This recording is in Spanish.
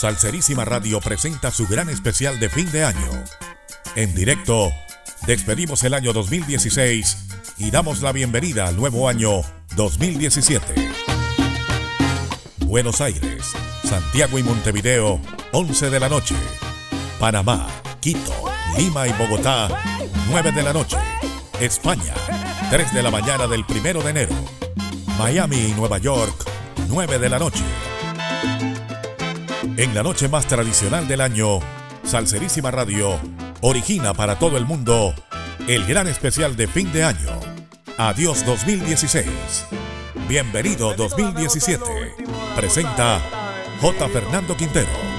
Salserísima Radio presenta su gran especial de fin de año. En directo, despedimos el año 2016 y damos la bienvenida al nuevo año 2017. Buenos Aires, Santiago y Montevideo, 11 de la noche. Panamá, Quito, Lima y Bogotá, 9 de la noche. España, 3 de la mañana del 1 de enero. Miami y Nueva York, 9 de la noche. En la noche más tradicional del año, Salserísima Radio origina para todo el mundo el gran especial de fin de año. Adiós 2016. Bienvenido 2017. Presenta J. Fernando Quintero.